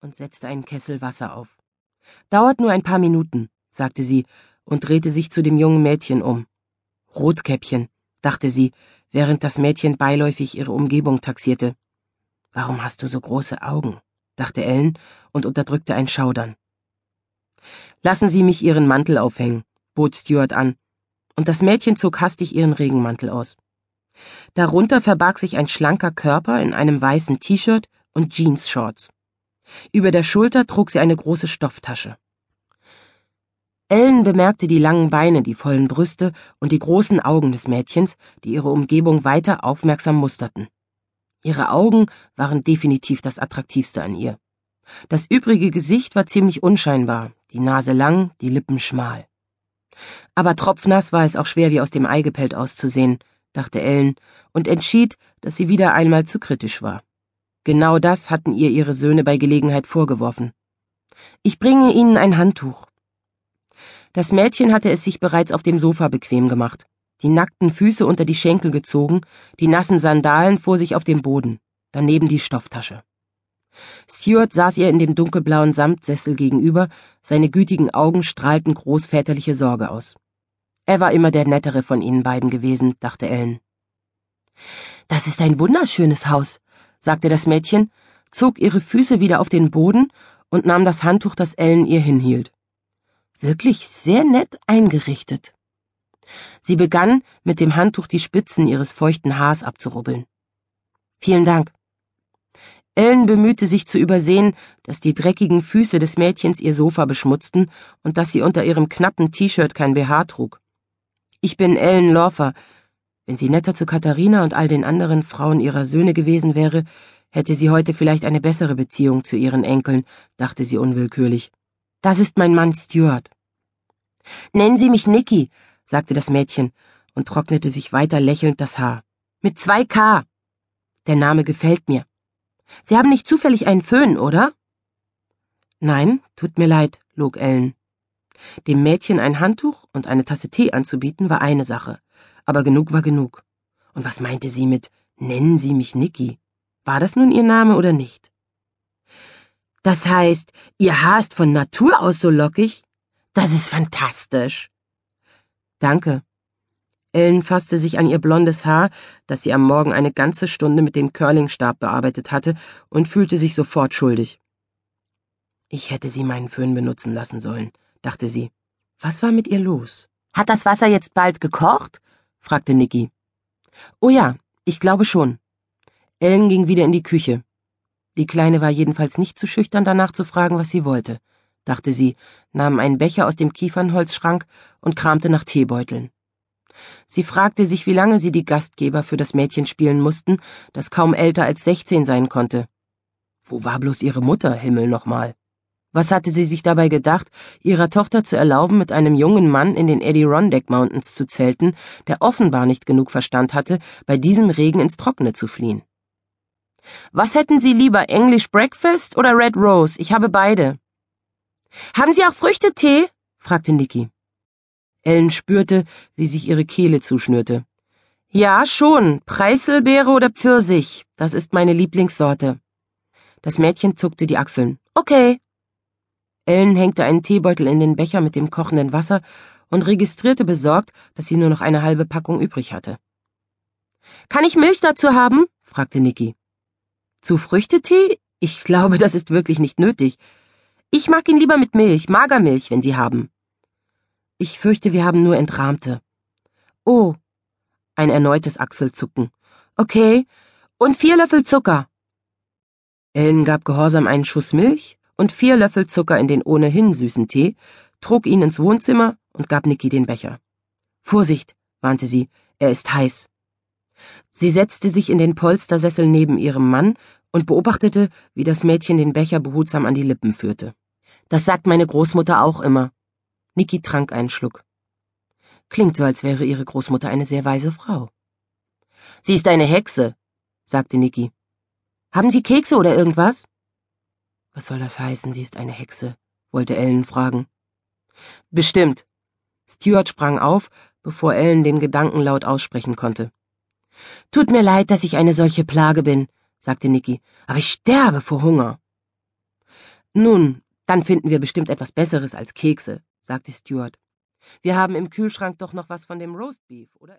und setzte einen Kessel Wasser auf. Dauert nur ein paar Minuten, sagte sie und drehte sich zu dem jungen Mädchen um. Rotkäppchen, dachte sie, während das Mädchen beiläufig ihre Umgebung taxierte. Warum hast du so große Augen? dachte Ellen und unterdrückte ein Schaudern. Lassen Sie mich Ihren Mantel aufhängen, bot Stuart an, und das Mädchen zog hastig ihren Regenmantel aus. Darunter verbarg sich ein schlanker Körper in einem weißen T-Shirt und Jeans-Shorts. Über der Schulter trug sie eine große Stofftasche. Ellen bemerkte die langen Beine, die vollen Brüste und die großen Augen des Mädchens, die ihre Umgebung weiter aufmerksam musterten. Ihre Augen waren definitiv das Attraktivste an ihr. Das übrige Gesicht war ziemlich unscheinbar, die Nase lang, die Lippen schmal. Aber tropfnass war es auch schwer wie aus dem Ei gepellt auszusehen, dachte Ellen und entschied, dass sie wieder einmal zu kritisch war. Genau das hatten ihr ihre Söhne bei Gelegenheit vorgeworfen. Ich bringe Ihnen ein Handtuch. Das Mädchen hatte es sich bereits auf dem Sofa bequem gemacht, die nackten Füße unter die Schenkel gezogen, die nassen Sandalen vor sich auf dem Boden, daneben die Stofftasche. Stuart saß ihr in dem dunkelblauen Samtsessel gegenüber, seine gütigen Augen strahlten großväterliche Sorge aus. Er war immer der nettere von ihnen beiden gewesen, dachte Ellen. Das ist ein wunderschönes Haus, sagte das Mädchen, zog ihre Füße wieder auf den Boden und nahm das Handtuch, das Ellen ihr hinhielt. Wirklich sehr nett eingerichtet. Sie begann, mit dem Handtuch die Spitzen ihres feuchten Haars abzurubbeln. Vielen Dank. Ellen bemühte sich zu übersehen, dass die dreckigen Füße des Mädchens ihr Sofa beschmutzten und dass sie unter ihrem knappen T-Shirt kein BH trug. Ich bin Ellen Lawfer, wenn sie netter zu Katharina und all den anderen Frauen ihrer Söhne gewesen wäre, hätte sie heute vielleicht eine bessere Beziehung zu ihren Enkeln, dachte sie unwillkürlich. Das ist mein Mann Stuart. Nennen Sie mich Nicky, sagte das Mädchen und trocknete sich weiter lächelnd das Haar. Mit zwei K. Der Name gefällt mir. Sie haben nicht zufällig einen Föhn, oder? Nein, tut mir leid, log Ellen. Dem Mädchen ein Handtuch und eine Tasse Tee anzubieten war eine Sache aber genug war genug. Und was meinte sie mit Nennen Sie mich Niki? War das nun ihr Name oder nicht? Das heißt, Ihr Haar ist von Natur aus so lockig? Das ist fantastisch. Danke. Ellen fasste sich an ihr blondes Haar, das sie am Morgen eine ganze Stunde mit dem Curlingstab bearbeitet hatte, und fühlte sich sofort schuldig. Ich hätte sie meinen Föhn benutzen lassen sollen, dachte sie. Was war mit ihr los? Hat das Wasser jetzt bald gekocht? Fragte Nicky. Oh ja, ich glaube schon. Ellen ging wieder in die Küche. Die Kleine war jedenfalls nicht zu schüchtern, danach zu fragen, was sie wollte, dachte sie, nahm einen Becher aus dem Kiefernholzschrank und kramte nach Teebeuteln. Sie fragte sich, wie lange sie die Gastgeber für das Mädchen spielen mussten, das kaum älter als sechzehn sein konnte. Wo war bloß ihre Mutter, Himmel nochmal? Was hatte sie sich dabei gedacht, ihrer Tochter zu erlauben, mit einem jungen Mann in den Adirondack Mountains zu zelten, der offenbar nicht genug Verstand hatte, bei diesem Regen ins Trockene zu fliehen? Was hätten Sie lieber, English Breakfast oder Red Rose? Ich habe beide. Haben Sie auch Früchtetee? fragte Nicky. Ellen spürte, wie sich ihre Kehle zuschnürte. Ja, schon. Preiselbeere oder Pfirsich. Das ist meine Lieblingssorte. Das Mädchen zuckte die Achseln. Okay. Ellen hängte einen Teebeutel in den Becher mit dem kochenden Wasser und registrierte besorgt, dass sie nur noch eine halbe Packung übrig hatte. Kann ich Milch dazu haben? fragte Niki. Zu Früchtetee? Ich glaube, das ist wirklich nicht nötig. Ich mag ihn lieber mit Milch, Magermilch, wenn Sie haben. Ich fürchte, wir haben nur Entrahmte. Oh. Ein erneutes Achselzucken. Okay. Und vier Löffel Zucker. Ellen gab gehorsam einen Schuss Milch und vier Löffel Zucker in den ohnehin süßen Tee, trug ihn ins Wohnzimmer und gab Niki den Becher. Vorsicht, warnte sie, er ist heiß. Sie setzte sich in den Polstersessel neben ihrem Mann und beobachtete, wie das Mädchen den Becher behutsam an die Lippen führte. Das sagt meine Großmutter auch immer. Niki trank einen Schluck. Klingt so, als wäre ihre Großmutter eine sehr weise Frau. Sie ist eine Hexe, sagte Niki. Haben Sie Kekse oder irgendwas? Was soll das heißen, sie ist eine Hexe? wollte Ellen fragen. Bestimmt. Stuart sprang auf, bevor Ellen den Gedanken laut aussprechen konnte. Tut mir leid, dass ich eine solche Plage bin, sagte Nicky, aber ich sterbe vor Hunger. Nun, dann finden wir bestimmt etwas Besseres als Kekse, sagte Stuart. Wir haben im Kühlschrank doch noch was von dem Roastbeef, oder?